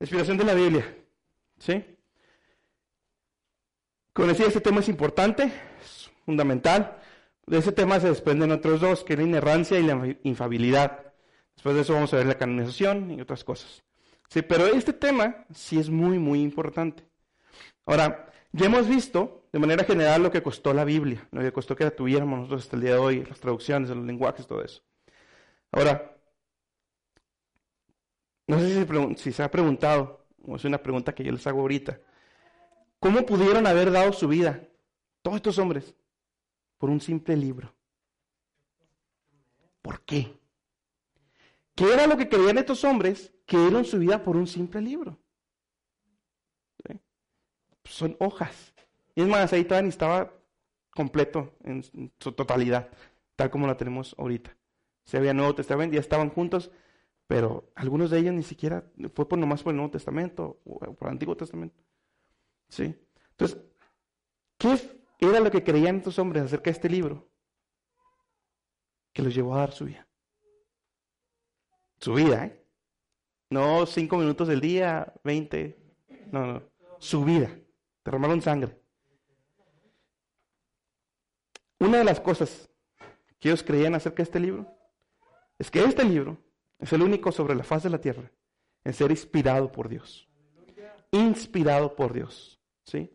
inspiración de la Biblia. ¿Sí? Como decía, este tema es importante, es fundamental. De ese tema se desprenden otros dos, que es la inerrancia y la infabilidad. Después de eso vamos a ver la canonización y otras cosas. Sí, pero este tema sí es muy, muy importante. Ahora, ya hemos visto de manera general lo que costó la Biblia, lo que costó que la tuviéramos nosotros hasta el día de hoy, las traducciones, los lenguajes, todo eso. Ahora, no sé si se ha preguntado, o es una pregunta que yo les hago ahorita, ¿cómo pudieron haber dado su vida todos estos hombres por un simple libro? ¿Por qué? ¿Qué era lo que creían estos hombres que dieron su vida por un simple libro? Son hojas. Y es más, ahí estaba completo en su totalidad, tal como la tenemos ahorita. Se había Nuevo Testamento, ya estaban juntos, pero algunos de ellos ni siquiera fue por nomás por el Nuevo Testamento o por el Antiguo Testamento. ¿Sí? Entonces, ¿qué era lo que creían estos hombres acerca de este libro? Que los llevó a dar su vida. Su vida, ¿eh? No cinco minutos del día, veinte. No, no. Su vida. Derramaron sangre. Una de las cosas que ellos creían acerca de este libro es que este libro es el único sobre la faz de la tierra en ser inspirado por Dios. Inspirado por Dios. ¿Sí?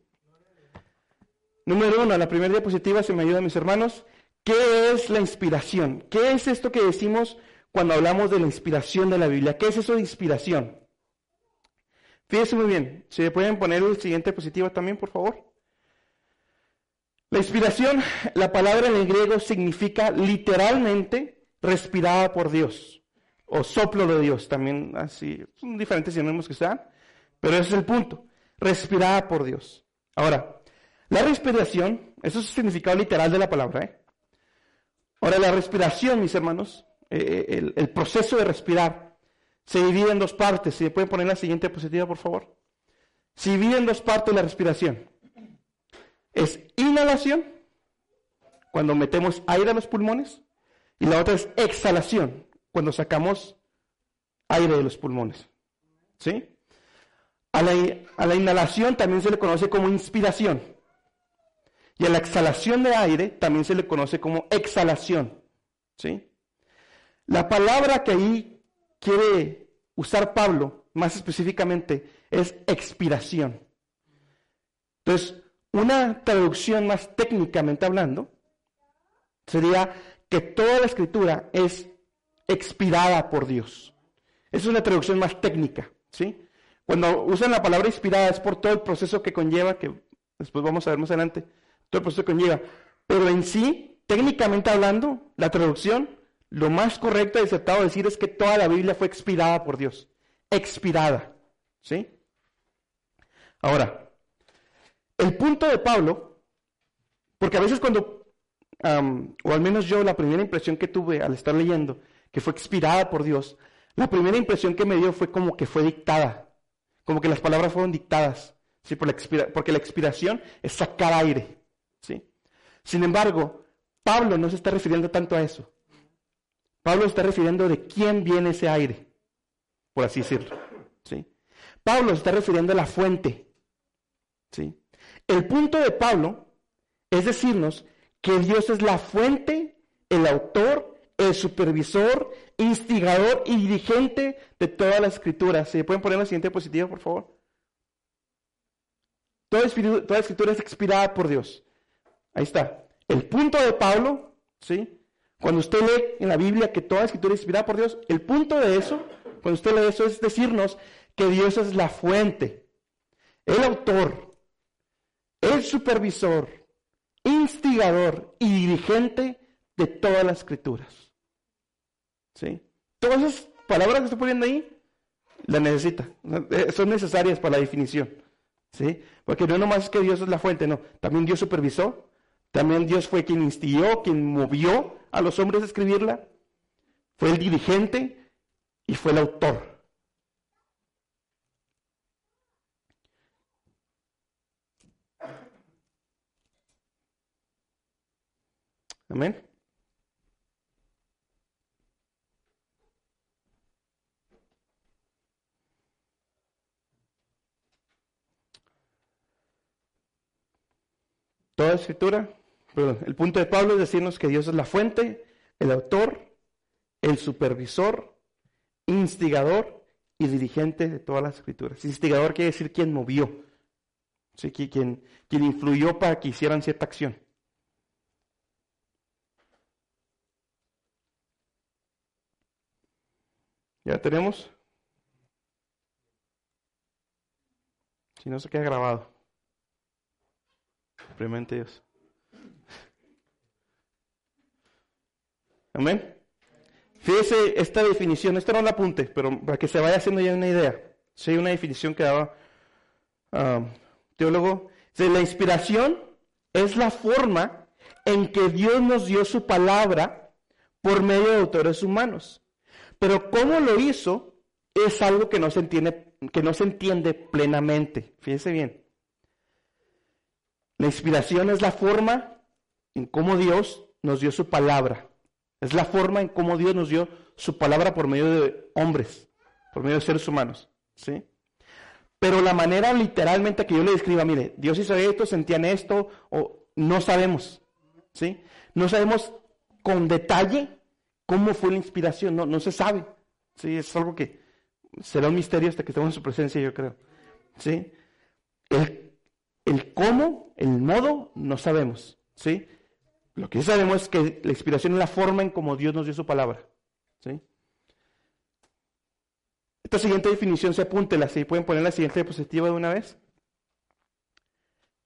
Número uno, la primera diapositiva, si me ayudan mis hermanos, ¿qué es la inspiración? ¿Qué es esto que decimos cuando hablamos de la inspiración de la Biblia. ¿Qué es eso de inspiración? Fíjense muy bien. Si pueden poner el siguiente diapositiva también, por favor. La inspiración, la palabra en el griego significa literalmente respirada por Dios o soplo de Dios, también así, son diferentes sinónimos que sean, pero ese es el punto, respirada por Dios. Ahora, la respiración, eso es el significado literal de la palabra. ¿eh? Ahora, la respiración, mis hermanos, eh, el, proceso de respirar se divide en dos partes. Si pueden poner la siguiente diapositiva, por favor. Se divide en dos partes la respiración. Es inhalación, cuando metemos aire a los pulmones, y la otra es exhalación, cuando sacamos aire de los pulmones. ¿Sí? A la, a la inhalación también se le conoce como inspiración. Y a la exhalación de aire también se le conoce como exhalación. ¿Sí? La palabra que ahí quiere usar Pablo, más específicamente, es expiración. Entonces, una traducción más técnicamente hablando sería que toda la escritura es expirada por Dios. Esa es una traducción más técnica, ¿sí? Cuando usan la palabra inspirada es por todo el proceso que conlleva, que después vamos a ver más adelante, todo el proceso que conlleva. Pero en sí, técnicamente hablando, la traducción lo más correcto y aceptado decir es que toda la Biblia fue expirada por Dios. Expirada. ¿Sí? Ahora, el punto de Pablo, porque a veces cuando, o al menos yo la primera impresión que tuve al estar leyendo, que fue expirada por Dios, la primera impresión que me dio fue como que fue dictada, como que las palabras fueron dictadas, ¿sí? Por la porque la expiración es sacar aire. ¿sí? Sin embargo, Pablo no se está refiriendo tanto a eso. Pablo está refiriendo de quién viene ese aire, por así decirlo. ¿sí? Pablo está refiriendo a la fuente. ¿sí? El punto de Pablo es decirnos que Dios es la fuente, el autor, el supervisor, instigador y dirigente de toda la escritura. ¿Se pueden poner la siguiente diapositiva, por favor? Toda, toda escritura es expirada por Dios. Ahí está. El punto de Pablo, ¿sí? Cuando usted lee en la Biblia que toda escritura es inspirada por Dios, el punto de eso, cuando usted lee eso, es decirnos que Dios es la fuente, el autor, el supervisor, instigador y dirigente de todas las escrituras. ¿Sí? Todas esas palabras que estoy poniendo ahí, las necesita. Eh, son necesarias para la definición. ¿Sí? Porque no nomás es que Dios es la fuente, no. También Dios supervisó, también Dios fue quien instigó, quien movió a los hombres a escribirla. Fue el dirigente y fue el autor. Amén. Toda escritura, perdón, el punto de Pablo es decirnos que Dios es la fuente, el autor, el supervisor, instigador y dirigente de todas las escrituras. Instigador quiere decir quien movió, ¿sí? quien, quien influyó para que hicieran cierta acción. ¿Ya tenemos? Si no se queda grabado. Simplemente Dios. Amén. Fíjese esta definición, esta no la apunte, pero para que se vaya haciendo ya una idea. Hay una definición que daba um, teólogo. La inspiración es la forma en que Dios nos dio su palabra por medio de autores humanos. Pero cómo lo hizo es algo que no se entiende, que no se entiende plenamente. Fíjese bien. La inspiración es la forma en cómo Dios nos dio su palabra. Es la forma en cómo Dios nos dio su palabra por medio de hombres, por medio de seres humanos. ¿sí? Pero la manera literalmente que yo le describa, mire, Dios hizo esto, sentían esto, o no sabemos. ¿sí? No sabemos con detalle cómo fue la inspiración, no, no se sabe. ¿sí? Es algo que será un misterio hasta que estemos en su presencia, yo creo. ¿sí? El, el cómo, el modo, no sabemos. ¿sí? Lo que sí sabemos es que la inspiración es la forma en cómo Dios nos dio su palabra. ¿sí? Esta siguiente definición se apúntela, si pueden poner la siguiente diapositiva de una vez.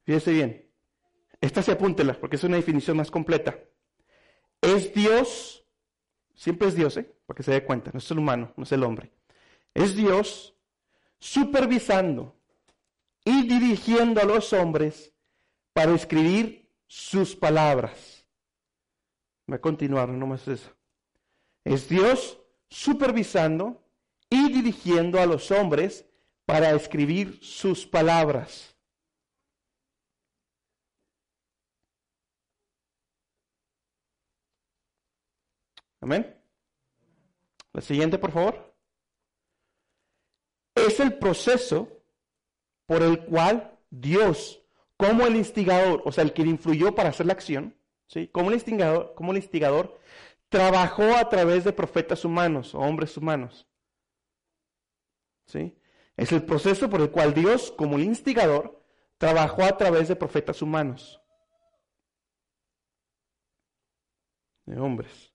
Fíjese bien. Esta se apúntela porque es una definición más completa. Es Dios, siempre es Dios, ¿eh? para que se dé cuenta, no es el humano, no es el hombre. Es Dios supervisando y dirigiendo a los hombres para escribir sus palabras. Va a continuar, no más eso. Es Dios supervisando y dirigiendo a los hombres para escribir sus palabras. Amén. La siguiente, por favor. Es el proceso por el cual Dios, como el instigador, o sea, el que influyó para hacer la acción, ¿sí? Como el instigador, como el instigador trabajó a través de profetas humanos o hombres humanos. ¿Sí? Es el proceso por el cual Dios, como el instigador, trabajó a través de profetas humanos. De hombres.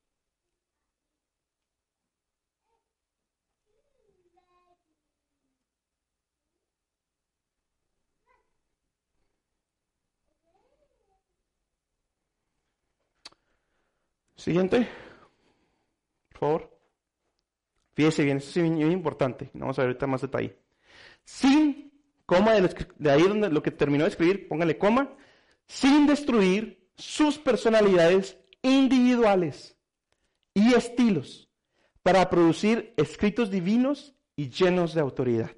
Siguiente. Por favor. Fíjese bien, esto es muy importante. Vamos a ver ahorita más detalle. Sin coma, de, ahí donde lo que terminó de escribir, póngale coma, sin destruir sus personalidades individuales y estilos para producir escritos divinos y llenos de autoridad.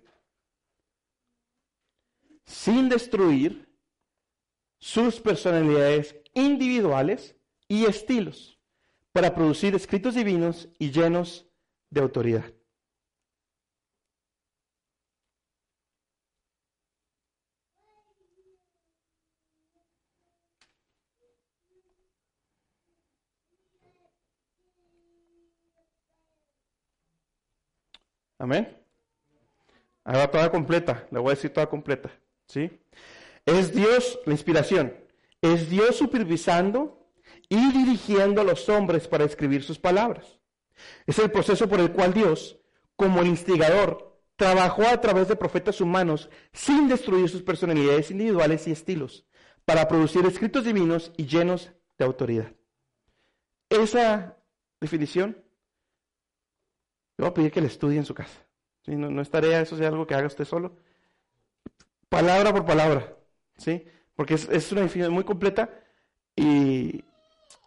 Sin destruir sus personalidades individuales y estilos para producir escritos divinos y llenos de autoridad. Amén. Ahora toda completa, le voy a decir toda completa, ¿sí? Es Dios la inspiración, es Dios supervisando y dirigiendo a los hombres para escribir sus palabras. Es el proceso por el cual Dios, como el instigador, trabajó a través de profetas humanos sin destruir sus personalidades individuales y estilos, para producir escritos divinos y llenos de autoridad. Esa definición, le voy a pedir que la estudie en su casa. No, no, es tarea, eso sea algo que haga usted solo. Palabra por palabra, ¿sí? Porque es, es una definición muy completa y,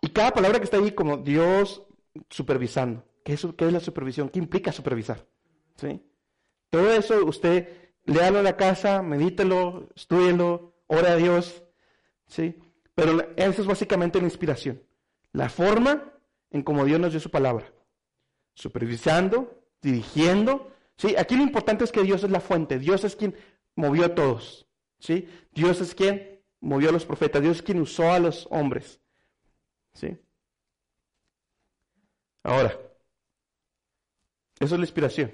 y cada palabra que está ahí como Dios supervisando. ¿Qué es, la supervisión? ¿Qué implica supervisar? ¿Sí? Todo eso usted léalo en la casa, medítelo, estudielo, ora a Dios. ¿Sí? Pero eso es básicamente la inspiración. La forma en cómo Dios nos dio su palabra. Supervisando, dirigiendo. ¿Sí? Aquí lo importante es que Dios es la fuente. Dios es quien movió a todos. ¿Sí? Dios es quien movió a los profetas, Dios es quien usó a los hombres. ¿Sí? Ahora, eso es la inspiración.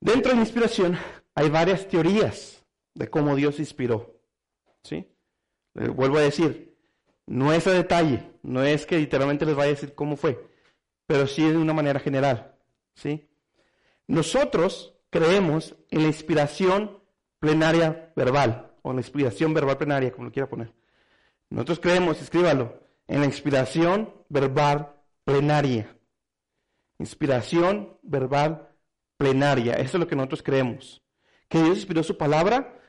Dentro de la inspiración hay varias teorías de cómo Dios inspiró. ¿Sí? vuelvo a decir, no es a detalle, no es que literalmente les vaya a decir cómo fue, pero sí de una manera general. ¿Sí? Nosotros creemos en la inspiración plenaria verbal, o la inspiración verbal plenaria, como lo quiera poner. Nosotros creemos, escríbalo, en la inspiración verbal plenaria. Inspiración verbal plenaria. Eso es lo que nosotros creemos. Que Dios inspiró su palabra,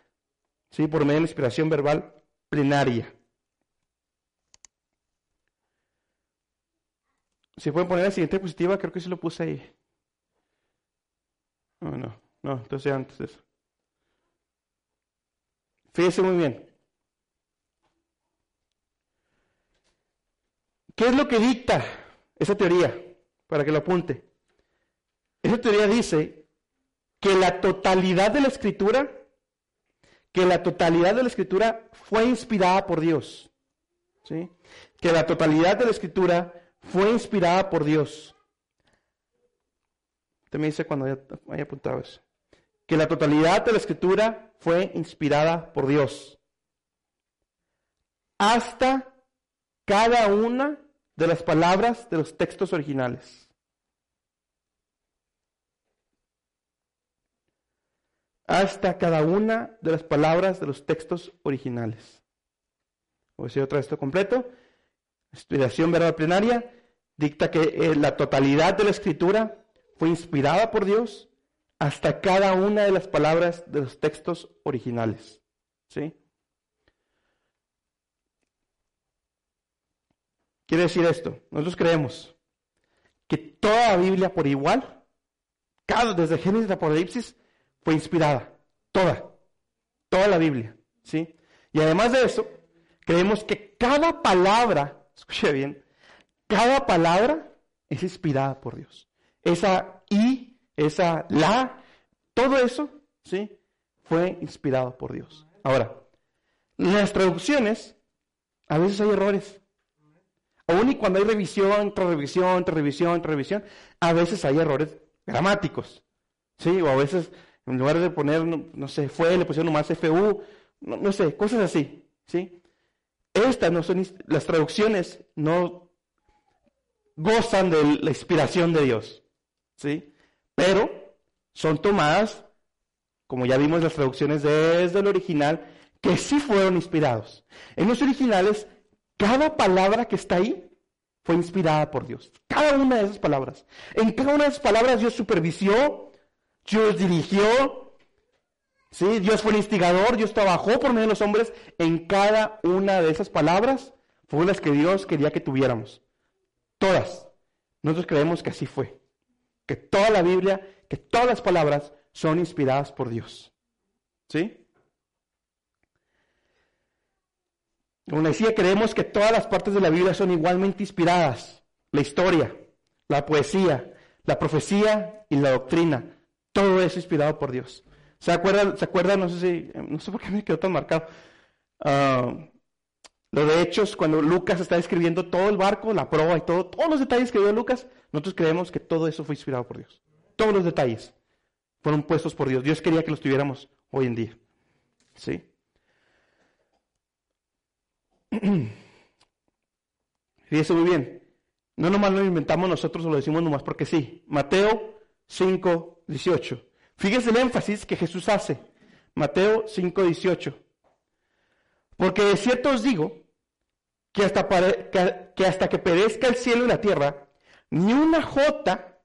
¿sí? Por medio de la inspiración verbal plenaria. Si pueden poner la siguiente diapositiva, creo que sí lo puse ahí. No, no, no, entonces antes de eso. Fíjese muy bien. ¿Qué es lo que dicta esa teoría? Para que lo apunte. Esa teoría dice que la totalidad de la escritura, que la totalidad de la escritura fue inspirada por Dios. ¿Sí? Que la totalidad de la escritura fue inspirada por Dios. Usted me dice cuando haya, apuntado eso. Que la totalidad de la escritura fue inspirada por Dios. Hasta cada una de las palabras de los textos originales. Hasta cada una de las palabras de los textos originales. Voy a decir otra vez esto completo. Inspiración verbal plenaria dicta que eh, la totalidad de la escritura fue inspirada por Dios hasta cada una de las palabras de los textos originales. ¿Sí? Quiere decir esto, nosotros creemos que toda la Biblia por igual, cada, desde Génesis a Apocalipsis, fue inspirada. Toda. Toda la Biblia. ¿Sí? Y además de eso, creemos que cada palabra, escuche bien, cada palabra es inspirada por Dios esa y, esa la, todo eso, ¿sí? Fue inspirado por Dios. Ahora, las traducciones, a veces hay errores. Aún y cuando hay revisión, tras revisión, tras revisión, tras revisión, a veces hay errores gramáticos. ¿Sí? O a veces, en lugar de poner, no, sé, fue, le pusieron nomás FU, no, no sé, cosas así. ¿Sí? Estas no son, las traducciones no gozan de la inspiración de Dios. ¿sí? Pero son tomadas, como ya vimos las traducciones desde el original, que sí fueron inspirados. En los originales, cada palabra que está ahí fue inspirada por Dios. Cada una de esas palabras. En cada una de esas palabras Dios supervisó, Dios dirigió, ¿sí? Dios fue el instigador, Dios trabajó por medio de los hombres. En cada una de esas palabras fueron las que Dios quería que tuviéramos. Todas. Nosotros creemos que así fue que toda la Biblia, que todas las palabras son inspiradas por Dios. ¿Sí? Como decía, creemos que todas las partes de la Biblia son igualmente inspiradas. La historia, la poesía, la profecía y la doctrina. Todo es inspirado por Dios. ¿Se acuerdan? ¿Se acuerdan? No sé si, no sé por qué me quedó tan marcado. Ah, lo de Hechos, cuando Lucas está escribiendo todo el barco, la proa y todo, todos los detalles que dio Lucas, nosotros creemos que todo eso fue inspirado por Dios. Todos los detalles fueron puestos por Dios. Dios quería que los tuviéramos hoy en día. ¿Sí? Fíjese muy bien. No nomás lo inventamos nosotros o lo decimos nomás porque sí. Mateo 5, 18. Fíjese el énfasis que Jesús hace. Mateo 5, 18. Porque de cierto os digo que hasta, que hasta que perezca el cielo y la tierra, ni una jota,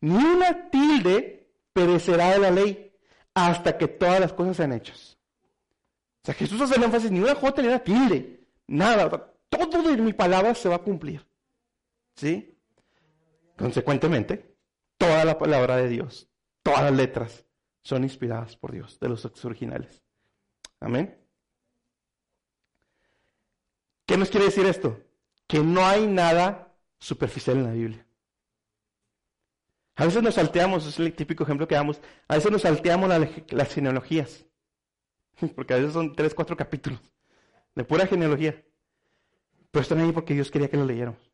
ni una tilde perecerá de la ley hasta que todas las cosas sean hechas. O sea, Jesús hace el énfasis, ni una jota ni una tilde, nada, todo de mi palabra se va a cumplir. ¿Sí? Consecuentemente, toda la palabra de Dios, todas las letras son inspiradas por Dios, de los originales. Amén. ¿Qué nos quiere decir esto? Que no hay nada superficial en la Biblia. A veces nos salteamos, es el típico ejemplo que damos, a veces nos salteamos las genealogías. porque a veces son tres, cuatro capítulos de pura genealogía. Pero están ahí porque Dios quería que lo leyéramos.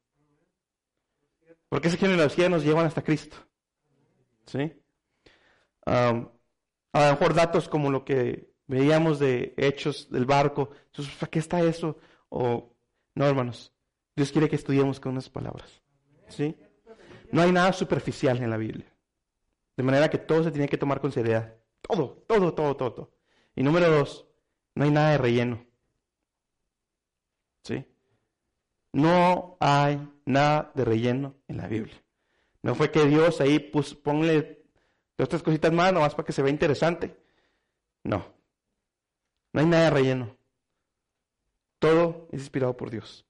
Porque esa genealogía nos llevan hasta Cristo. ¿Sí? a lo mejor datos como lo que veíamos de hechos del barco. ¿para qué está eso? O, no, hermanos. Dios quiere que estudiemos con unas palabras. ¿Sí? No hay nada superficial en la Biblia. De manera que todo se tiene que tomar con seriedad. Todo, todo, todo, todo. Y número dos, no hay nada de relleno. ¿Sí? No hay nada de relleno en la Biblia. No fue que Dios ahí puso, ponle dos, tres cositas más, nomás para que se vea interesante. No. No hay nada de relleno. Todo es inspirado por Dios.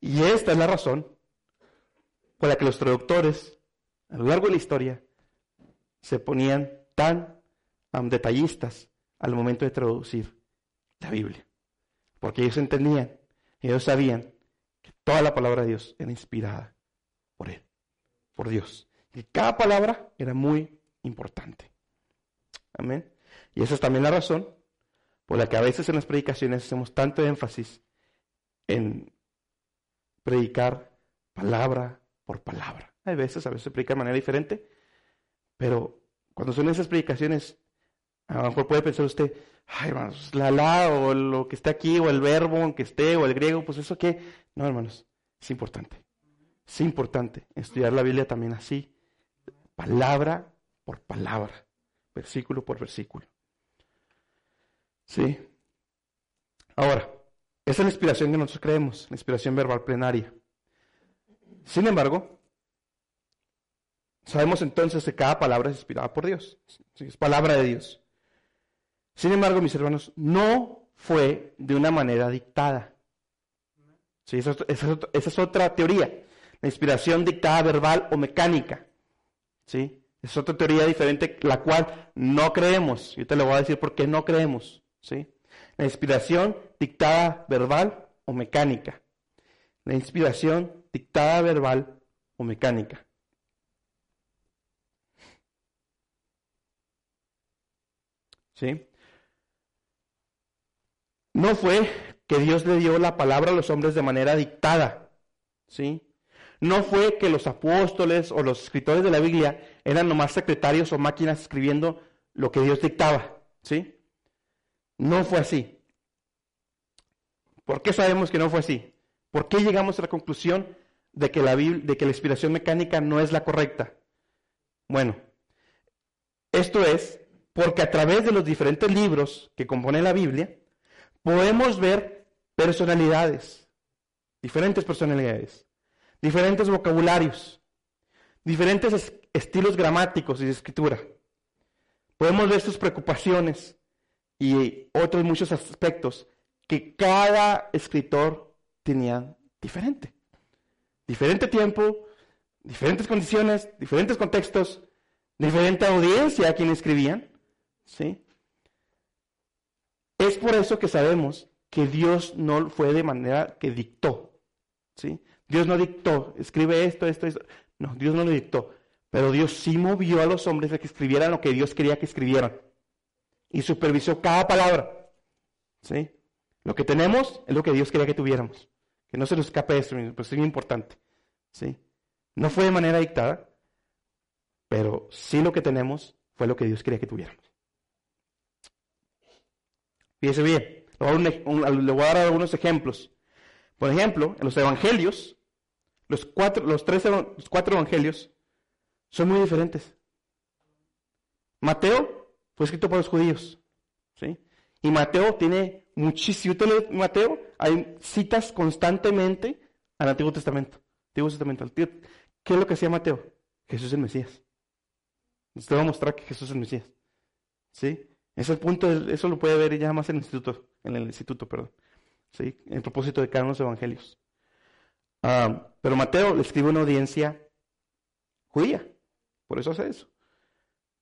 Y esta es la razón por la que los traductores, a lo largo de la historia, se ponían tan detallistas al momento de traducir la Biblia. Porque ellos entendían, ellos sabían que toda la palabra de Dios era inspirada por Él, por Dios. Y cada palabra era muy importante. Amén. Y esa es también la razón por la que a veces en las predicaciones hacemos tanto énfasis en predicar palabra por palabra. Hay veces, a veces se predica de manera diferente, pero cuando son esas predicaciones, a lo mejor puede pensar usted, ay hermanos, la la o lo que está aquí, o el verbo aunque esté, o el griego, pues eso qué. No, hermanos, es importante. Es importante estudiar la Biblia también así, palabra por palabra, versículo por versículo. ¿Sí? Ahora, esa es la inspiración que nosotros creemos, la inspiración verbal plenaria. Sin embargo, sabemos entonces que cada palabra es inspirada por Dios, es palabra de Dios. Sin embargo, mis hermanos, no fue de una manera dictada. Sí, esa, es otra teoría, la inspiración dictada verbal o mecánica. ¿Sí? Es otra teoría diferente, la cual no creemos. Yo te lo voy a decir por qué no creemos. ¿Sí? La inspiración dictada verbal o mecánica. La inspiración dictada verbal o mecánica. ¿Sí? No fue que Dios le dio la palabra a los hombres de manera dictada. ¿Sí? No fue que los apóstoles o los escritores de la Biblia eran nomás secretarios o máquinas escribiendo lo que Dios dictaba. ¿Sí? No fue así. ¿Por qué sabemos que no fue así? ¿Por qué llegamos a la conclusión de que la, de que la inspiración mecánica no es la correcta? Bueno, esto es porque a través de los diferentes libros que componen la Biblia, podemos ver personalidades, diferentes personalidades, diferentes vocabularios, diferentes estilos gramáticos y de escritura. Podemos ver sus preocupaciones y otros muchos aspectos que cada escritor tenía diferente. Diferente tiempo, diferentes condiciones, diferentes contextos, diferente audiencia a quien escribían. ¿sí? Es por eso que sabemos que Dios no fue de manera que dictó. ¿sí? Dios no dictó, escribe esto, esto, esto. No, Dios no lo dictó. Pero Dios sí movió a los hombres a que escribieran lo que Dios quería que escribieran. Y supervisó cada palabra. ¿Sí? Lo que tenemos es lo que Dios quería que tuviéramos. Que no se nos escape eso, pues es muy importante. ¿Sí? No fue de manera dictada, pero sí lo que tenemos fue lo que Dios quería que tuviéramos. Fíjese bien, le voy a dar algunos ejemplos. Por ejemplo, en los evangelios, los cuatro, los tres, los cuatro evangelios son muy diferentes. Mateo fue escrito por los judíos, ¿sí? Y Mateo tiene muchísimo, Mateo, hay citas constantemente al Antiguo Testamento. Antiguo Testamento. ¿Qué es lo que hacía Mateo? Jesús es el Mesías. Usted va a mostrar que Jesús es el Mesías. ¿Sí? Ese punto, eso lo puede ver ya más en el instituto, en el instituto, perdón. ¿sí? En propósito de cada uno de los evangelios. Ah, pero Mateo le escribe una audiencia judía, por eso hace eso.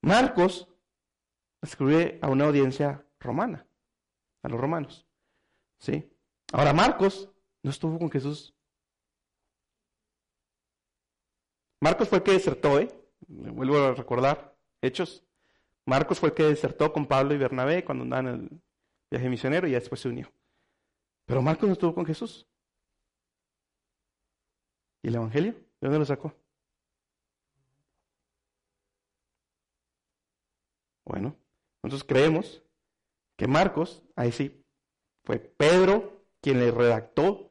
Marcos escribe a una audiencia romana, a los romanos. ¿sí? Ahora Marcos no estuvo con Jesús. Marcos fue el que desertó, ¿eh? Vuelvo a recordar, Hechos. Marcos fue el que desertó con Pablo y Bernabé cuando andaban en el viaje misionero y después se unió. Pero Marcos no estuvo con Jesús. ¿Y el Evangelio? ¿De dónde lo sacó? Bueno, nosotros creemos que Marcos, ahí sí, fue Pedro quien le redactó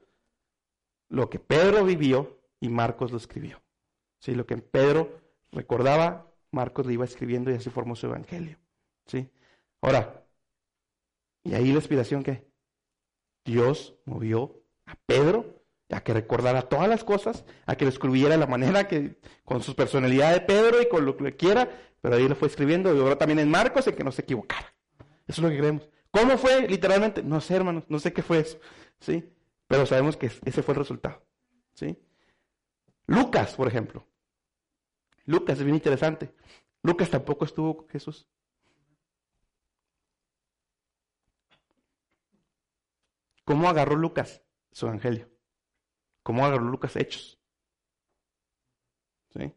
lo que Pedro vivió y Marcos lo escribió. Sí, lo que Pedro recordaba, Marcos le iba escribiendo y así formó su evangelio. ¿Sí? Ahora, ¿y ahí la inspiración que Dios movió a Pedro a que recordara todas las cosas, a que lo escribiera de la manera que, con su personalidad de Pedro y con lo que quiera, pero ahí lo fue escribiendo y ahora también en Marcos en que no se equivocara. Eso es lo que creemos. ¿Cómo fue? Literalmente, no sé, hermanos, no sé qué fue eso, ¿sí? Pero sabemos que ese fue el resultado, ¿sí? Lucas, por ejemplo. Lucas es bien interesante. Lucas tampoco estuvo con Jesús. ¿Cómo agarró Lucas su evangelio? ¿Cómo agarró Lucas hechos? ¿Sí?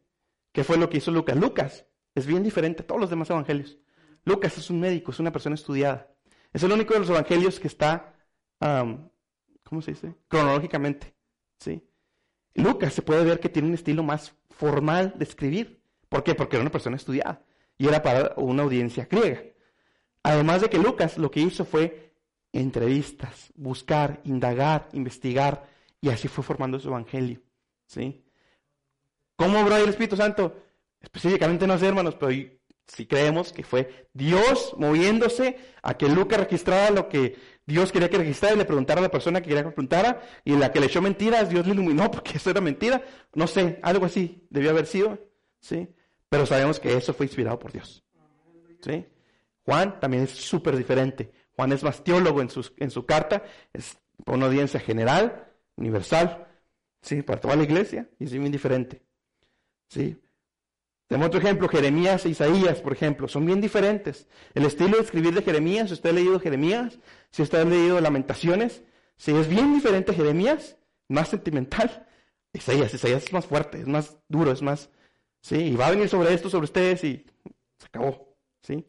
¿Qué fue lo que hizo Lucas? Lucas es bien diferente a todos los demás evangelios. Lucas es un médico, es una persona estudiada. Es el único de los evangelios que está, ¿cómo se dice? Cronológicamente. ¿sí? Lucas se puede ver que tiene un estilo más formal de escribir. ¿Por qué? Porque era una persona estudiada y era para una audiencia griega. Además de que Lucas lo que hizo fue entrevistas, buscar, indagar, investigar, y así fue formando su evangelio. ¿sí? ¿Cómo obró el Espíritu Santo? Específicamente no sé, hermanos, pero si creemos que fue Dios moviéndose a que Lucas registrara lo que Dios quería que registrara y le preguntara a la persona que quería que preguntara y la que le echó mentiras, Dios le iluminó porque eso era mentira. No sé, algo así debió haber sido, ¿sí? Pero sabemos que eso fue inspirado por Dios. ¿Sí? Juan también es súper diferente. Juan es más teólogo en, en su carta, es una audiencia general, universal, ¿sí? Para toda la iglesia, y es muy diferente. ¿Sí? Tenemos otro ejemplo, Jeremías e Isaías, por ejemplo, son bien diferentes. El estilo de escribir de Jeremías, si usted ha leído Jeremías, si usted ha leído Lamentaciones, si es bien diferente Jeremías, más sentimental. Isaías, Isaías es más fuerte, es más duro, es más, sí, y va a venir sobre esto, sobre ustedes y se acabó, ¿sí?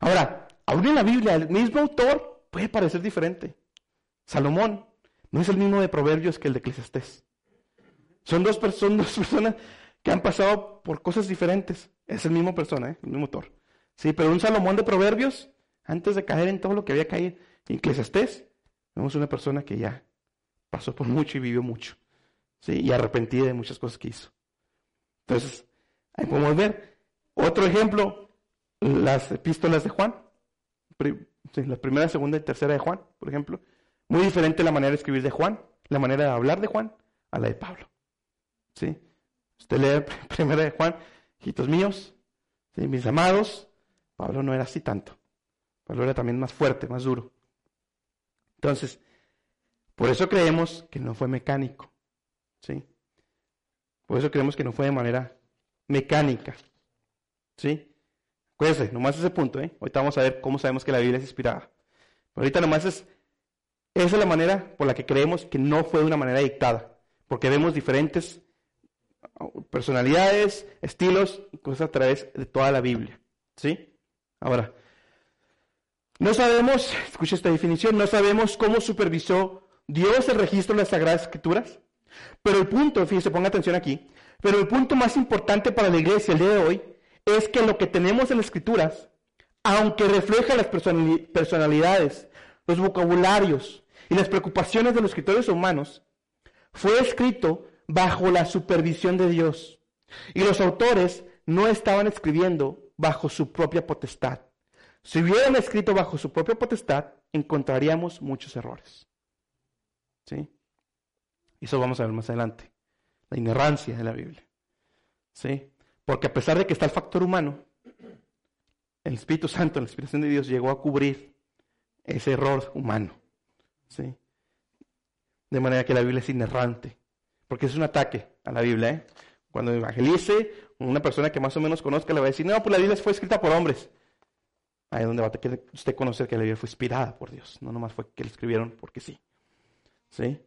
Ahora, aún en la Biblia, el mismo autor puede parecer diferente. Salomón no es el mismo de Proverbios que el de Eclesiastés. Son dos, son dos personas que han pasado por cosas diferentes. Es el mismo persona, ¿eh? el mismo autor. Sí, pero un Salomón de Proverbios, antes de caer en todo lo que había caído en Eclesiastés, vemos una persona que ya pasó por mucho y vivió mucho. ¿sí? Y arrepentida de muchas cosas que hizo. Entonces, ahí podemos ver. Otro ejemplo, las epístolas de Juan. la primera, segunda y tercera de Juan, por ejemplo. Muy diferente la manera de escribir de Juan, la manera de hablar de Juan, a la de Pablo. ¿Sí? Usted lee primera de Juan, hijitos míos, mis amados. Pablo no era así tanto. Pablo era también más fuerte, más duro. Entonces, por eso creemos que no fue mecánico. ¿Sí? Por eso creemos que no fue de manera mecánica. ¿Sí? Acuérdense, nomás ese punto, ¿eh? Ahorita vamos a ver cómo sabemos que la Biblia es inspirada. Pero ahorita nomás es, esa es la manera por la que creemos que no fue de una manera dictada. Porque vemos diferentes personalidades, estilos y cosas a través de toda la Biblia. ¿Sí? Ahora, no sabemos, escucha esta definición, no sabemos cómo supervisó Dios el registro de las Sagradas Escrituras. Pero el punto, fíjese, ponga atención aquí, pero el punto más importante para la iglesia el día de hoy es que lo que tenemos en las Escrituras, aunque refleja las personalidades, los vocabularios y las preocupaciones de los escritores humanos, fue escrito bajo la supervisión de Dios. Y los autores no estaban escribiendo bajo su propia potestad. Si hubieran escrito bajo su propia potestad, encontraríamos muchos errores. ¿Sí? Eso vamos a ver más adelante. La inerrancia de la Biblia. ¿Sí? Porque a pesar de que está el factor humano, el Espíritu Santo, la inspiración de Dios, llegó a cubrir ese error humano. ¿Sí? De manera que la Biblia es inerrante porque es un ataque a la Biblia. ¿eh? Cuando evangelice, una persona que más o menos conozca le va a decir, no, pues la Biblia fue escrita por hombres. Ahí es donde va a tener usted conocer que la Biblia fue inspirada por Dios, no nomás fue que la escribieron porque sí. ¿Sí?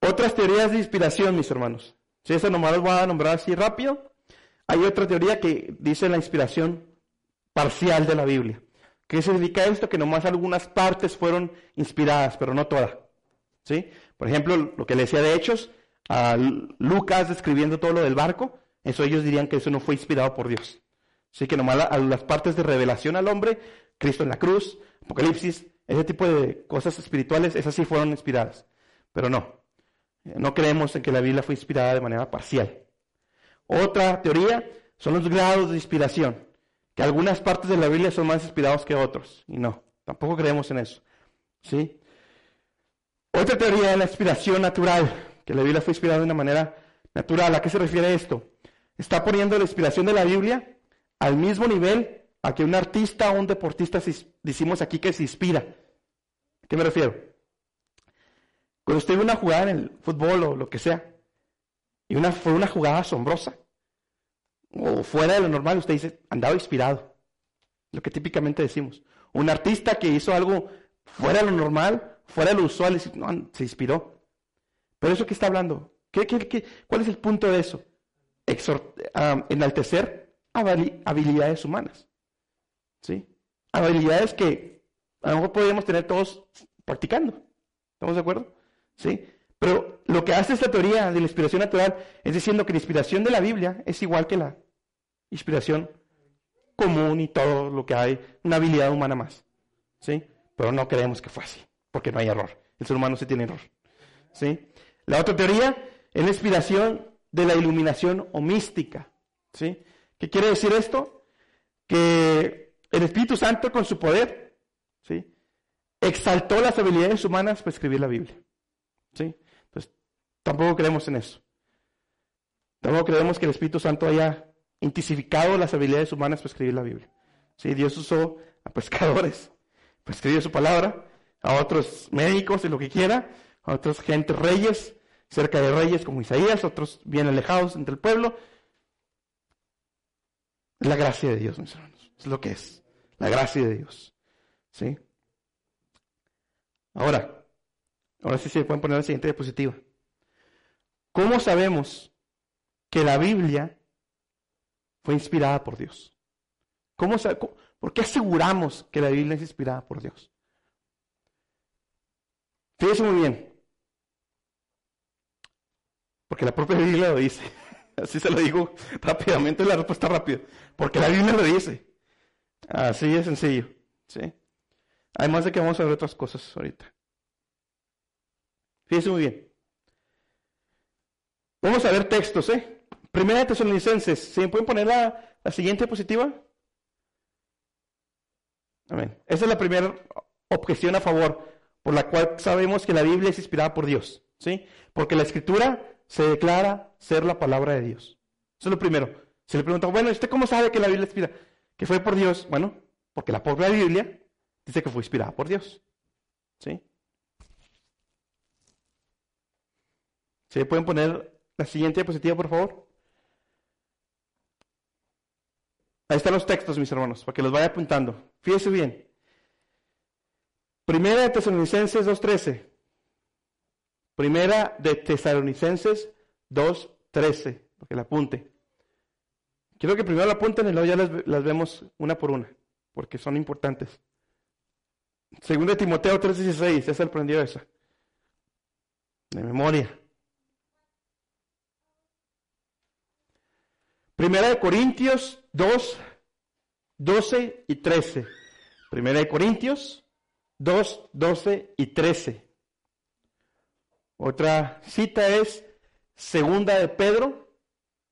Otras teorías de inspiración, mis hermanos. Si eso nomás lo voy a nombrar así rápido. Hay otra teoría que dice la inspiración parcial de la Biblia. ¿Qué significa esto? Que nomás algunas partes fueron inspiradas, pero no todas. ¿Sí? Por ejemplo, lo que le decía de Hechos, a Lucas describiendo todo lo del barco, eso ellos dirían que eso no fue inspirado por Dios. Así que nomás a las partes de revelación al hombre, Cristo en la cruz, Apocalipsis, ese tipo de cosas espirituales, esas sí fueron inspiradas. Pero no, no creemos en que la Biblia fue inspirada de manera parcial. Otra teoría son los grados de inspiración, que algunas partes de la Biblia son más inspirados que otros. Y no, tampoco creemos en eso. ¿Sí? Otra teoría es la inspiración natural, que la Biblia fue inspirada de una manera natural. ¿A qué se refiere esto? Está poniendo la inspiración de la Biblia al mismo nivel a que un artista o un deportista decimos aquí que se inspira. ¿A qué me refiero? Cuando usted ve una jugada en el fútbol o lo que sea, y una, fue una jugada asombrosa, o fuera de lo normal, usted dice, andaba inspirado. Lo que típicamente decimos. Un artista que hizo algo fuera de lo normal, fuera lo usual, se inspiró. Pero eso que está hablando, ¿Qué, qué, cuál es el punto de eso? Enaltecer habilidades humanas. ¿Sí? Habilidades que a lo mejor podríamos tener todos practicando. ¿Estamos de acuerdo? ¿Sí? Pero lo que hace esta teoría de la inspiración natural es diciendo que la inspiración de la Biblia es igual que la inspiración común y todo lo que hay, una habilidad humana más. ¿Sí? Pero no creemos que fue así, porque no hay error. El ser humano sí tiene error. ¿Sí? La otra teoría es la inspiración de la iluminación o mística. ¿Sí? ¿Qué quiere decir esto? Que el Espíritu Santo con su poder, ¿sí? Exaltó las habilidades humanas para escribir la Biblia. ¿Sí? Entonces, tampoco creemos en eso. Tampoco creemos que el Espíritu Santo haya intensificado las habilidades humanas para escribir la Biblia. ¿Sí? Dios usó a pescadores para escribir su palabra, a otros médicos y lo que quiera, a otros gente reyes, cerca de reyes como Isaías, otros bien alejados entre el pueblo. La gracia de Dios, mis hermanos, es lo que es, la gracia de Dios. ¿Sí? Ahora, ahora sí se pueden poner la siguiente diapositiva. ¿Cómo sabemos que la Biblia fue inspirada por Dios? ¿Cómo, ¿Por qué aseguramos que la Biblia es inspirada por Dios? Fíjese muy bien. Porque la propia Biblia lo dice. Así se lo digo rápidamente, la respuesta rápida. Porque la Biblia lo dice. Así de sencillo. ¿sí? Además de que vamos a ver otras cosas ahorita. Fíjense muy bien. Vamos a ver textos, ¿eh? Primera de Tesalonicenses. ¿Se me pueden poner la, la siguiente diapositiva? Amén. Esa es la primera objeción a favor, por la cual sabemos que la Biblia es inspirada por Dios. ¿Sí? Porque la escritura se declara ser la palabra de Dios. Eso es lo primero. Se le pregunta, bueno, ¿usted cómo sabe que la Biblia es inspirada? Que fue por Dios. Bueno, porque la propia Biblia dice que fue inspirada por Dios. ¿Sí? ¿Se pueden poner la siguiente diapositiva, por favor? Ahí están los textos, mis hermanos, para que los vaya apuntando. Fíjese bien. Primera de Tesalonicenses 2.13. Primera de Tesalonicenses 2.13, para que la apunte. Quiero que primero la apunten y luego ya las, vemos una por una, porque son importantes. Segunda de Timoteo 3.16, ya se aprendió esa. De memoria. Primera de Corintios 2, 12 y 13. Primera de Corintios 2, 12 y 13. Otra cita es Segunda de Pedro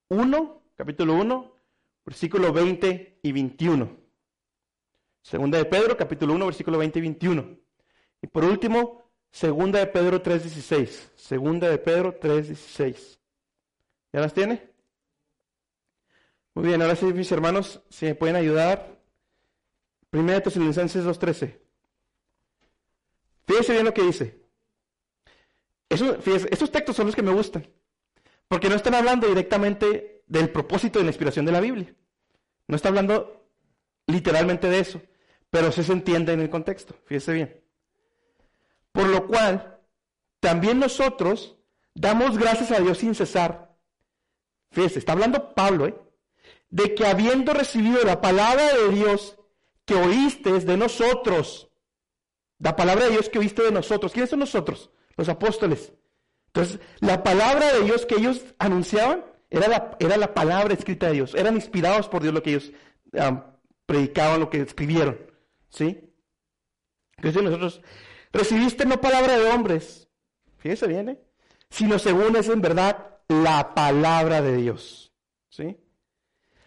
1, capítulo 1, versículo 20 y 21. Segunda de Pedro, capítulo 1, versículo 20 y 21. Y por último, Segunda de Pedro 3.16. Segunda de Pedro 3.16. ¿Ya las tiene? Muy bien, ahora sí, mis hermanos, si me pueden ayudar. Primera de Tesalonicenses 2.13. Fíjense bien lo que dice. Eso, estos textos son los que me gustan. Porque no están hablando directamente del propósito de la inspiración de la Biblia. No está hablando literalmente de eso. Pero sí se entiende en el contexto. Fíjese bien. Por lo cual, también nosotros damos gracias a Dios sin cesar. Fíjese, está hablando Pablo, ¿eh? de que habiendo recibido la palabra de Dios que oíste de nosotros, la palabra de Dios que oíste de nosotros, ¿quiénes son nosotros? Los apóstoles. Entonces, la palabra de Dios que ellos anunciaban era la, era la palabra escrita de Dios. Eran inspirados por Dios lo que ellos predicaban, lo que escribieron. ¿Sí? Entonces nosotros, recibiste no palabra de hombres, fíjese bien, ¿eh? sino según es en verdad la palabra de Dios. ¿Sí?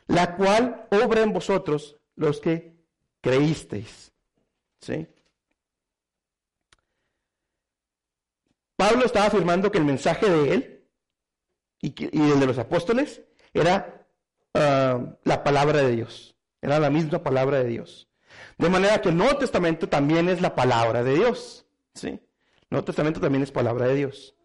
La cual obra en vosotros los que creísteis. ¿Sí? Pablo estaba afirmando que el mensaje de él y, el de los apóstoles era ah, la palabra de Dios. Era la misma palabra de Dios. De manera que el Nuevo Testamento también es la palabra de Dios. ¿sí? El Nuevo Testamento también es palabra de Dios.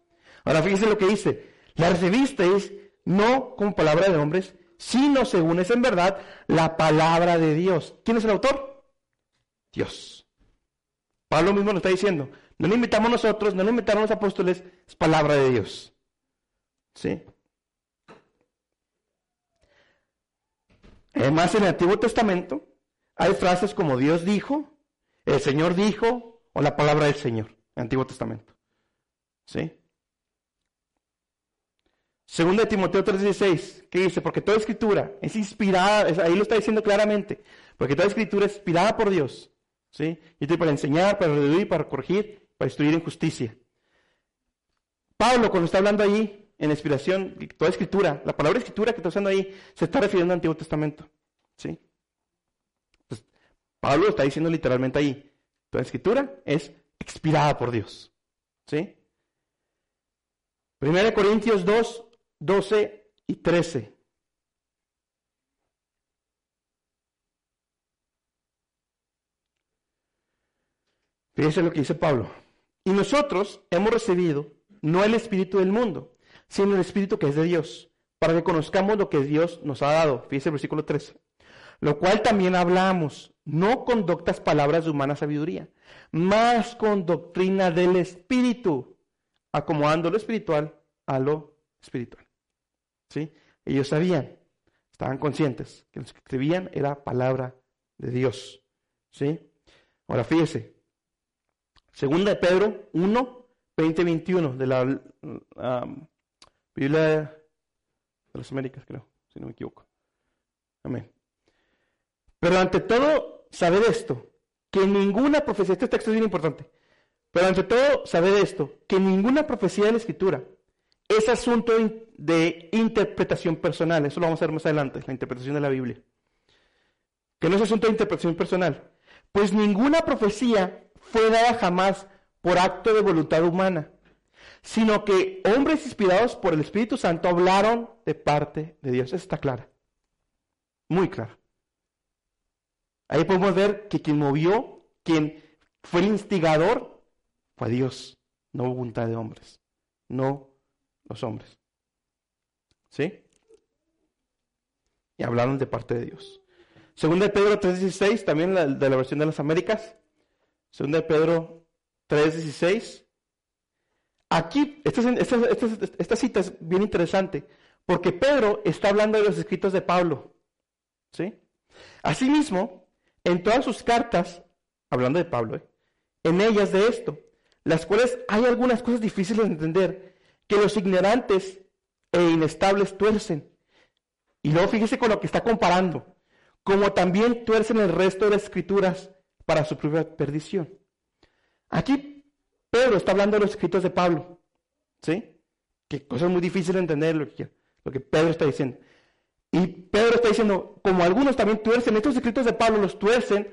Ahora fíjense lo que dice. La recibisteis no como palabra de hombres, sino según es en verdad la palabra de Dios. ¿Quién es el autor? Dios. Pablo mismo lo está diciendo. No lo invitamos nosotros, no lo invitaron los apóstoles, es palabra de Dios. ¿Sí? Además, en el Antiguo Testamento hay frases como Dios dijo, el Señor dijo, o la palabra del Señor, en el Antiguo Testamento. ¿Sí? Segunda de Timoteo 3:16, ¿qué dice? Porque toda escritura es inspirada, ahí lo está diciendo claramente, porque toda escritura es inspirada por Dios. ¿Sí? Y para enseñar, para reducir, para corregir, para instruir en justicia. Pablo, cuando está hablando ahí, en la inspiración, toda escritura, la palabra escritura que está usando ahí, se está refiriendo al Antiguo Testamento. ¿Sí? Pablo está diciendo literalmente ahí, toda escritura es inspirada por Dios. ¿Sí? 1 Corintios 2, 12 y 13. Fíjense lo que dice Pablo. Y nosotros hemos recibido no el espíritu del mundo, sino el espíritu que es de Dios, para que conozcamos lo que Dios nos ha dado. Fíjense el versículo 13. Lo cual también hablamos, no con doctas palabras de humana sabiduría, más con doctrina del espíritu, acomodando lo espiritual a lo espiritual. ¿Sí? Ellos sabían, estaban conscientes que lo que escribían era palabra de Dios. ¿Sí? Ahora fíjese, Segunda de Pedro 1, 20, 21 de la um, Biblia de las Américas, creo, si no me equivoco. Amén. Pero ante todo, saber esto, que ninguna profecía, este texto es bien importante, pero ante todo, saber esto, que ninguna profecía de la Escritura es asunto de interpretación personal. Eso lo vamos a ver más adelante, la interpretación de la Biblia. Que no es asunto de interpretación personal. Pues ninguna profecía fue dada jamás por acto de voluntad humana, sino que hombres inspirados por el Espíritu Santo hablaron de parte de Dios. Está claro. Muy claro. Ahí podemos ver que quien movió, quien fue el instigador, fue Dios, no voluntad de hombres, no los hombres. ¿Sí? Y hablaron de parte de Dios. Segunda de Pedro 3.16, también de la versión de las Américas. Segunda de Pedro 3.16. Aquí, esta, esta, cita es bien interesante, porque Pedro está hablando de los escritos de Pablo. ¿sí? Asimismo, en todas sus cartas, hablando de Pablo, ¿eh? en ellas de esto, las cuales hay algunas cosas difíciles de entender, que los ignorantes e inestables tuercen. Y luego fíjese con lo que está comparando, como también tuercen el resto de las escrituras para su propia perdición. Aquí Pedro está hablando de los escritos de Pablo, ¿sí? Que cosas muy difíciles de entender lo que, Pedro está diciendo. Y Pedro está diciendo, como algunos también tuercen, estos escritos de Pablo los tuercen,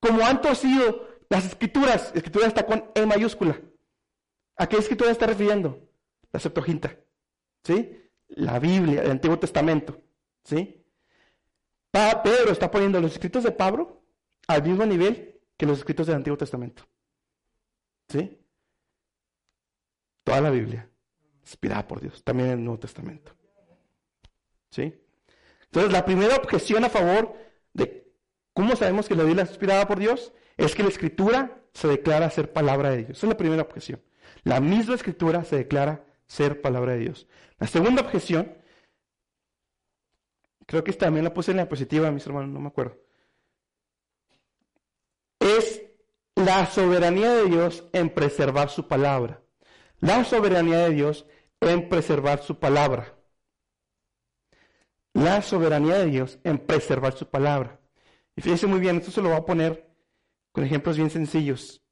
como han torcido las escrituras, escritura está con E mayúscula. ¿A qué escritura está refiriendo? La Septuaginta, ¿sí? La Biblia, el Antiguo Testamento, ¿sí? Pedro está poniendo los escritos de Pablo al mismo nivel que los escritos del Antiguo Testamento. ¿Sí? Toda la Biblia, inspirada por Dios, también el Nuevo Testamento. ¿Sí? Entonces, la primera objeción a favor de cómo sabemos que la Biblia es inspirada por Dios es que la Escritura se declara ser palabra de Dios. Esa es la primera objeción. La misma Escritura se declara ser palabra de Dios. La segunda objeción creo que también la puse en la diapositiva, mis hermanos, no me acuerdo. Es la soberanía de Dios en preservar su palabra. La soberanía de Dios en preservar su palabra. La soberanía de Dios en preservar su palabra. Y fíjense muy bien, esto se lo voy a poner con ejemplos bien sencillos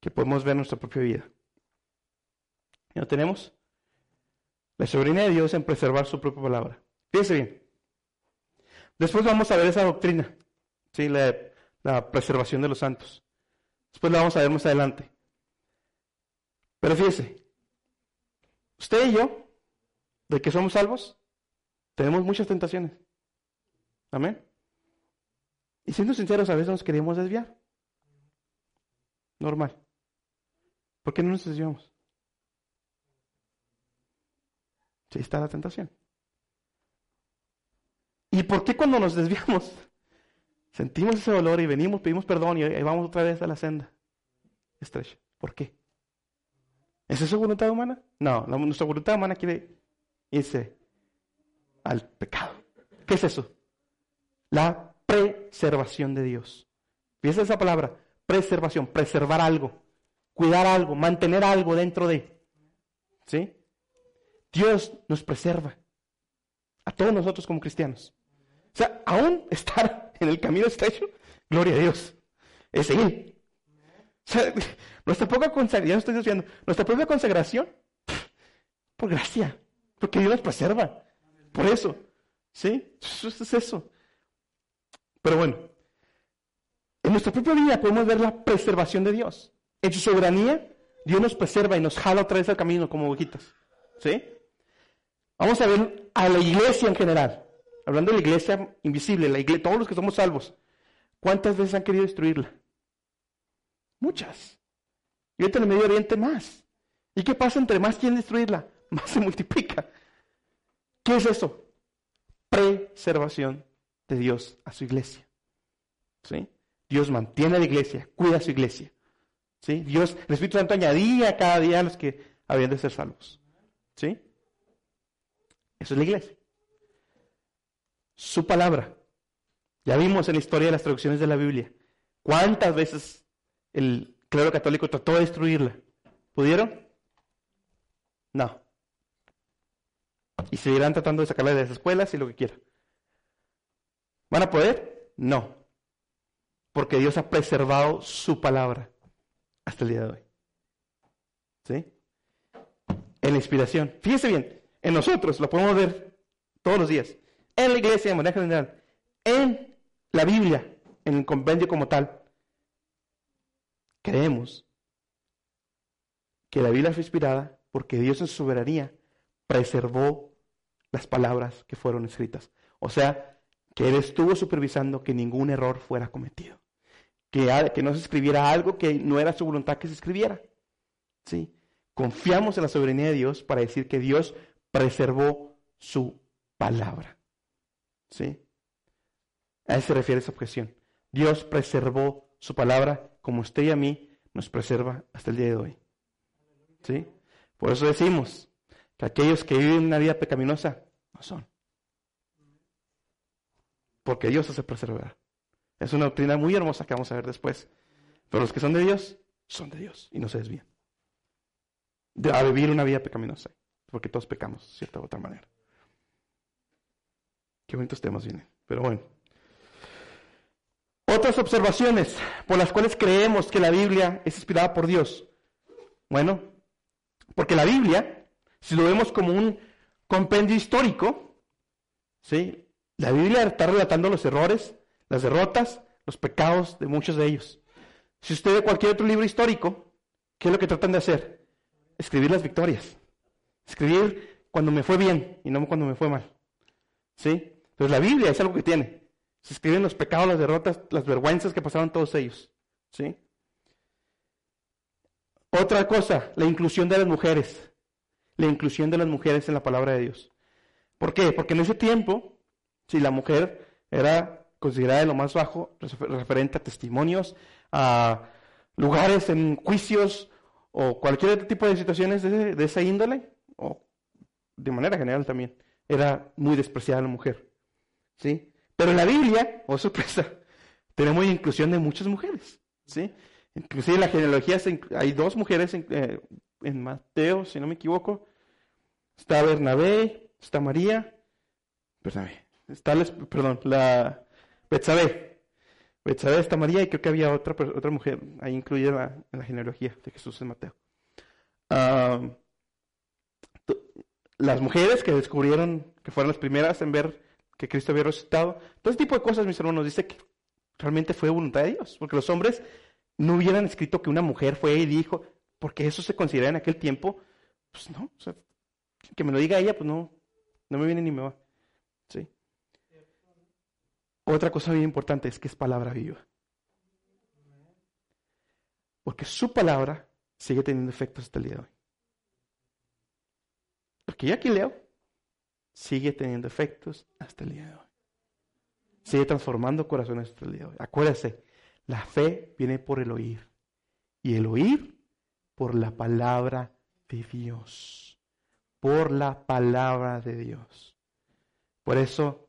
que podemos ver en nuestra propia vida. ¿Ya tenemos? La soberanía de Dios en preservar su propia palabra. Fíjense bien. Después vamos a ver esa doctrina, ¿sí? la preservación de los santos. Después la vamos a ver más adelante. Pero fíjese, usted y yo, de que somos salvos, tenemos muchas tentaciones. Amén. Y siendo sinceros, a veces nos queremos desviar. Normal. ¿Por qué no nos desviamos? Sí está la tentación. ¿Y por qué cuando nos desviamos sentimos ese dolor y venimos, pedimos perdón y vamos otra vez a la senda estrecha? ¿Por qué? ¿Es eso voluntad humana? No, nuestra voluntad humana quiere irse al pecado. ¿Qué es eso? La preservación de Dios. Fíjense esa palabra, preservación, preservar algo, cuidar algo, mantener algo dentro de. ¿Sí? Dios nos preserva. A todos nosotros como cristianos. O sea, aún estar en el camino estrecho, gloria a Dios. Es Él. Nuestra poca consagración, estoy diciendo, nuestra propia consagración, por gracia, porque Dios nos preserva. Por eso. ¿Sí? Eso es eso. Pero bueno, en nuestra propia vida podemos ver la preservación de Dios. En su soberanía, Dios nos preserva y nos jala otra vez al camino como ovejitas. ¿Sí? Vamos a ver a la iglesia en general. Hablando de la iglesia invisible, la iglesia, todos los que somos salvos. ¿Cuántas veces han querido destruirla? Muchas. Y ahorita en el Medio Oriente más. ¿Y qué pasa entre más quieren destruirla? Más se multiplica. ¿Qué es eso? Preservación de Dios a su iglesia. ¿Sí? Dios mantiene a la iglesia, cuida a su iglesia. ¿Sí? Dios, el Espíritu Santo añadía cada día a los que habían de ser salvos. ¿Sí? Eso es la iglesia. Su palabra. Ya vimos en la historia de las traducciones de la Biblia cuántas veces el clero católico trató de destruirla. ¿Pudieron? No. Y seguirán tratando de sacarla de las escuelas y lo que quieran. ¿Van a poder? No. Porque Dios ha preservado su palabra hasta el día de hoy. ¿Sí? En la inspiración. Fíjese bien, en nosotros lo podemos ver todos los días. En la iglesia de manera general. En la Biblia, en el compendio como tal. Creemos que la Biblia fue inspirada porque Dios en su soberanía preservó las palabras que fueron escritas. O sea, que Él estuvo supervisando que ningún error fuera cometido. Que, que no se escribiera algo que no era su voluntad que se escribiera. ¿Sí? Confiamos en la soberanía de Dios para decir que Dios preservó su palabra. ¿Sí? A eso se refiere esa objeción. Dios preservó su palabra como usted y a mí nos preserva hasta el día de hoy. ¿Sí? Por eso decimos que aquellos que viven una vida pecaminosa no son. Porque Dios hace preservar. Es una doctrina muy hermosa que vamos a ver después. Pero los que son de Dios, son de Dios y no se desvían. De, a vivir una vida pecaminosa. Porque todos pecamos, de cierta u otra manera. Qué bonitos temas vienen. Pero bueno. Otras observaciones por las cuales creemos que la Biblia es inspirada por Dios. Bueno, porque la Biblia, si lo vemos como un compendio histórico, ¿sí? La Biblia está relatando los errores, las derrotas, los pecados de muchos de ellos. Si usted ve cualquier otro libro histórico, ¿qué es lo que tratan de hacer? Escribir las victorias. Escribir cuando me fue bien y no cuando me fue mal. ¿Sí? Entonces la Biblia es algo que tiene. Se escriben los pecados, las derrotas, las vergüenzas que pasaron todos ellos. ¿Sí? Otra cosa, la inclusión de las mujeres. La inclusión de las mujeres en la palabra de Dios. ¿Por qué? Porque en ese tiempo, si la mujer era considerada de lo más bajo, referente a testimonios, a lugares en juicios o cualquier otro tipo de situaciones de, de esa índole, o de manera general también, era muy despreciada la mujer. ¿Sí? Pero en la Biblia, oh sorpresa, tenemos inclusión de muchas mujeres, ¿sí? Inclusive en la genealogía hay dos mujeres en, eh, en Mateo, si no me equivoco. Está Bernabé, está María, Bernabé, está, perdón, la Betsabé. Betsabé está María y creo que había otra, otra mujer ahí incluida en la, genealogía de Jesús en Mateo. las mujeres que descubrieron, que fueron las primeras en ver que Cristo había resucitado, todo ese tipo de cosas, mis hermanos, dice que realmente fue voluntad de Dios, porque los hombres no hubieran escrito que una mujer fue y dijo, porque eso se considera en aquel tiempo, pues no, o sea, que me lo diga ella, pues no, no me viene ni me va. ¿Sí? Otra cosa bien importante es que es palabra viva. Porque su palabra sigue teniendo efectos hasta el día de hoy. Lo que yo aquí leo sigue teniendo efectos hasta el día de hoy. Sigue transformando corazones hasta el día de hoy. Acuérdese, la fe viene por el oír. Y el oír por la palabra de Dios. Por la palabra de Dios. Por eso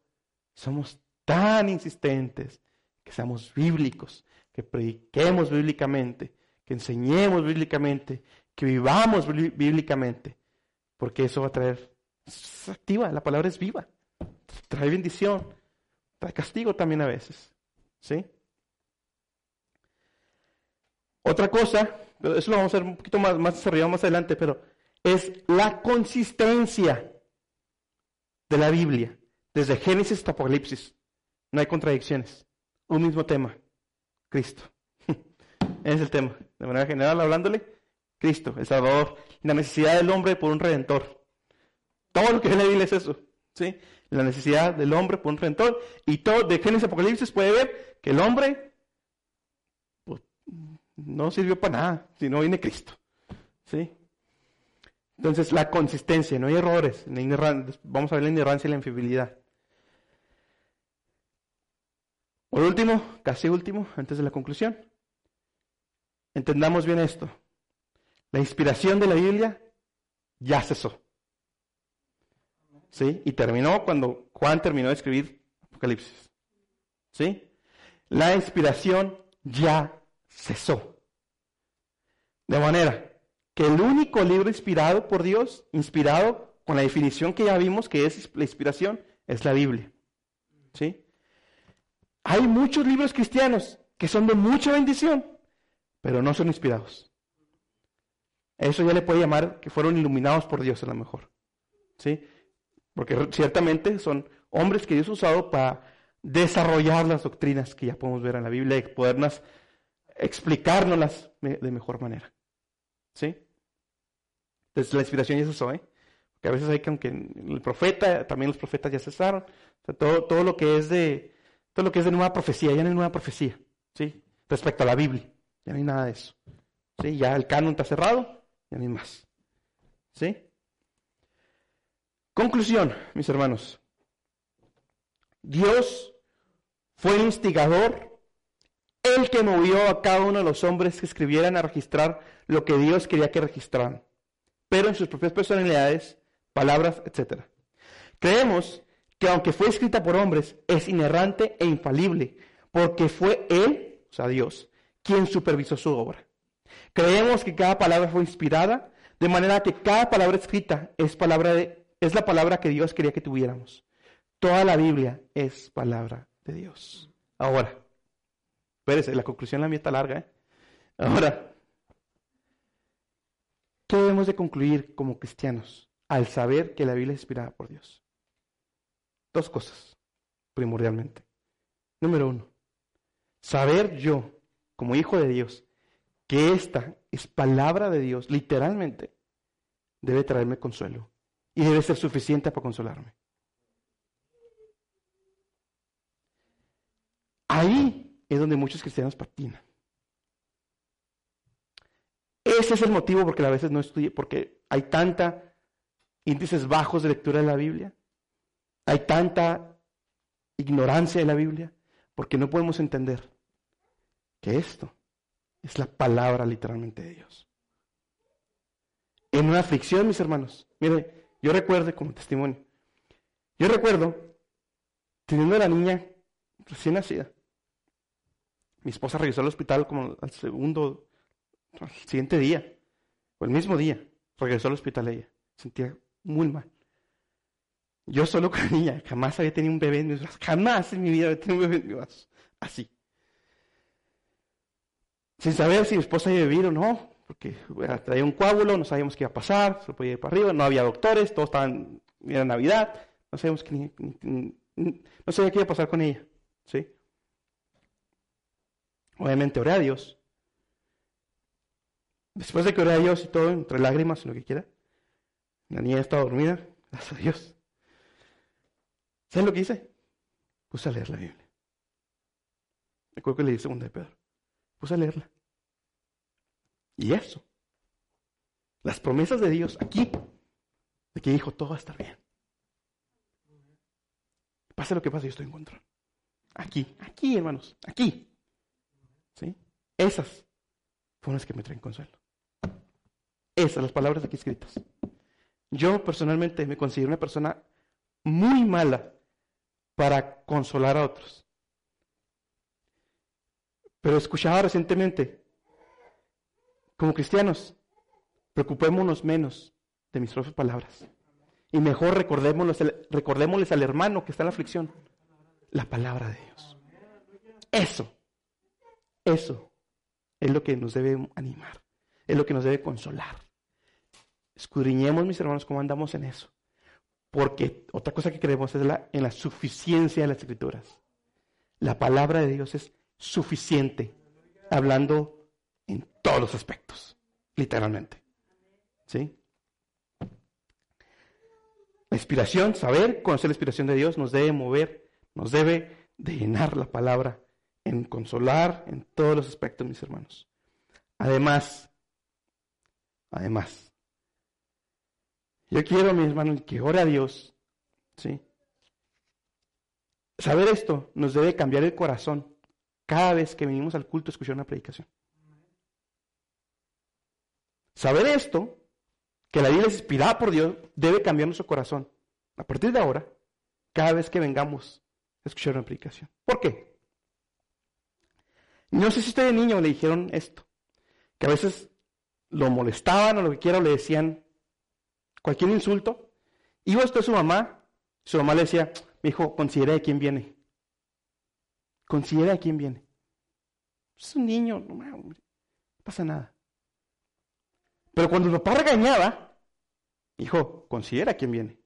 somos tan insistentes que seamos bíblicos, que prediquemos bíblicamente, que enseñemos bíblicamente, que vivamos bíblicamente, porque eso va a traer, es activa, la palabra es viva, trae bendición, trae castigo también a veces, ¿sí? Otra cosa, eso lo vamos a ver un poquito más, más desarrollado más adelante, pero es la consistencia de la Biblia, desde Génesis hasta Apocalipsis. No hay contradicciones. Un mismo tema, Cristo. es el tema. De manera general, hablándole, Cristo, el Salvador, la necesidad del hombre por un redentor. Todo lo que en la Biblia es eso. ¿sí? La necesidad del hombre por un redentor. Y todo de Génesis Apocalipsis puede ver que el hombre no sirvió para nada si no viene Cristo. ¿Sí? Entonces, la consistencia, no hay errores. vamos a ver la ignorancia y la infidelidad. Por último, casi último, antes de la conclusión, entendamos bien esto. La inspiración de la Biblia ya cesó. ¿Sí? Y terminó cuando Juan terminó de escribir Apocalipsis. ¿Sí? La inspiración ya cesó. De manera que el único libro inspirado por Dios, inspirado con la definición que ya vimos que es la inspiración, es la Biblia. ¿Sí? Hay muchos libros cristianos que son de mucha bendición, pero no son inspirados. Eso ya le puede llamar que fueron iluminados por Dios a lo mejor. ¿Sí? Porque ciertamente son hombres que Dios ha usado para desarrollar las doctrinas que ya podemos ver en la Biblia y poderlas explicárnoslas de mejor manera. ¿Sí? Entonces la inspiración ya cesó, ¿eh? Porque a veces hay que, aunque el profeta, también los profetas ya cesaron. todo, todo lo que es de, todo lo que es de nueva profecía, ya no hay nueva profecía, ¿sí? Respecto a la Biblia, ya no hay nada de eso. ¿Sí? Ya el canon está cerrado, ya no hay más. ¿Sí? Conclusión, mis hermanos. Dios fue el instigador el que movió a cada uno de los hombres que escribieran a registrar lo que Dios quería que registraran, pero en sus propias personalidades, palabras, etc. Creemos que aunque fue escrita por hombres, es inerrante e infalible, porque fue Él, o sea Dios, quien supervisó su obra. Creemos que cada palabra fue inspirada, de manera que cada palabra escrita es, palabra de, es la palabra que Dios quería que tuviéramos. Toda la Biblia es palabra de Dios. Ahora, Espérese, la conclusión la mía larga. ¿eh? Ahora, ¿qué debemos de concluir como cristianos al saber que la Biblia es inspirada por Dios? Dos cosas, primordialmente. Número uno, saber yo, como hijo de Dios, que esta es palabra de Dios, literalmente, debe traerme consuelo y debe ser suficiente para consolarme. Ahí es donde muchos cristianos patinan. Ese es el motivo porque a veces no estudié, porque hay tanta índices bajos de lectura de la Biblia, hay tanta ignorancia de la Biblia, porque no podemos entender que esto es la palabra literalmente de Dios. En una aflicción, mis hermanos, mire, yo recuerdo como testimonio, yo recuerdo teniendo a la niña recién nacida. Mi esposa regresó al hospital como al segundo, al siguiente día, o el mismo día, regresó al hospital ella. Sentía muy mal. Yo solo con la niña, jamás había tenido un bebé en mis brazos, jamás en mi vida había tenido un bebé en mis brazos, así. Sin saber si mi esposa iba a vivir o no, porque traía un coágulo, no sabíamos qué iba a pasar, se podía ir para arriba, no había doctores, todos estaban, era Navidad, no sabíamos qué, no sabía qué iba a pasar con ella, ¿sí? Obviamente oré a Dios. Después de que oré a Dios y todo, entre lágrimas y lo que quiera, la niña estaba dormida, gracias a Dios. ¿Sabes lo que hice? Puse a leer la Biblia. Me acuerdo que leí segunda de Pedro. Puse a leerla. Y eso. Las promesas de Dios aquí, de que dijo, todo va a estar bien. Pase lo que pase, yo estoy en control. Aquí, aquí, hermanos, aquí. ¿Sí? Esas fueron las que me traen consuelo. Esas, las palabras aquí escritas. Yo personalmente me considero una persona muy mala para consolar a otros. Pero escuchaba recientemente, como cristianos, preocupémonos menos de mis propias palabras. Y mejor recordémosles, al hermano que está en la aflicción la palabra de Dios. Eso, eso es lo que nos debe animar, es lo que nos debe consolar. Escudriñemos, mis hermanos, cómo andamos en eso. Porque otra cosa que creemos es la, en la suficiencia de las escrituras. La palabra de Dios es suficiente, hablando en todos los aspectos, literalmente. ¿Sí? La inspiración, saber, conocer la inspiración de Dios nos debe mover, nos debe de llenar la palabra en consolar en todos los aspectos, mis hermanos. Además, además, yo quiero, mis hermanos, que ore a Dios, ¿sí? Saber esto nos debe cambiar el corazón cada vez que venimos al culto a escuchar una predicación. Saber esto que la Biblia es inspirada por Dios, debe cambiar nuestro corazón. A partir de ahora, cada vez que vengamos a escuchar una predicación. ¿Por qué? No sé si usted de niño le dijeron esto, que a veces lo molestaban o lo que quiera, o le decían cualquier insulto. Iba usted a su mamá, su mamá le decía, mi hijo, considere de quién viene. Considere a quién viene. Es un niño, no pasa nada. Pero cuando el papá regañaba, hijo, considera quién viene.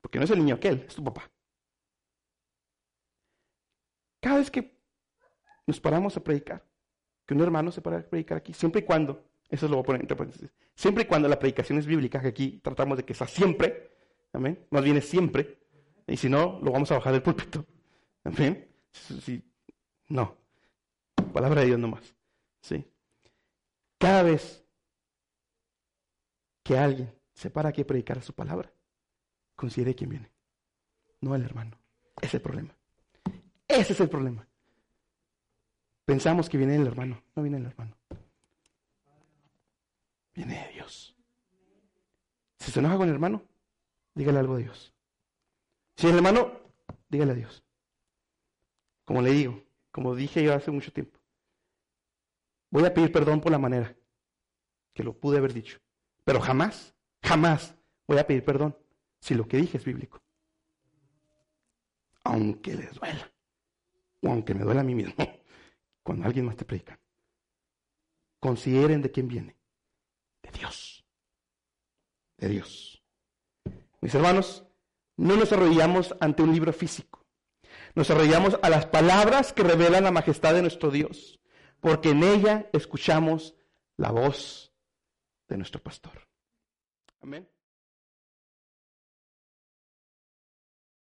Porque no es el niño aquel, es tu papá. Cada vez que nos paramos a predicar, que un hermano se para a predicar aquí, siempre y cuando, eso lo voy a poner entre paréntesis, siempre y cuando la predicación es bíblica, que aquí tratamos de que sea siempre, amén, más bien es siempre, y si no, lo vamos a bajar del púlpito, amén, si, no, palabra de Dios nomás, sí. Cada vez que alguien se para aquí a predicar su palabra, considere quién viene. No el hermano. Ese es el problema. Ese es el problema. Pensamos que viene el hermano. No viene el hermano. Viene de Dios. Si se enoja con el hermano, dígale algo a Dios. Si el hermano, dígale a Dios. Como le digo, como dije yo hace mucho tiempo. Voy a pedir perdón por la manera que lo pude haber dicho. Pero jamás, jamás voy a pedir perdón si lo que dije es bíblico. Aunque les duela. O aunque me duela a mí mismo. Cuando alguien más te predica. Consideren de quién viene. De Dios. De Dios. Mis hermanos, no nos arrodillamos ante un libro físico. Nos arrodillamos a las palabras que revelan la majestad de nuestro Dios porque en ella escuchamos la voz de nuestro pastor. Amén.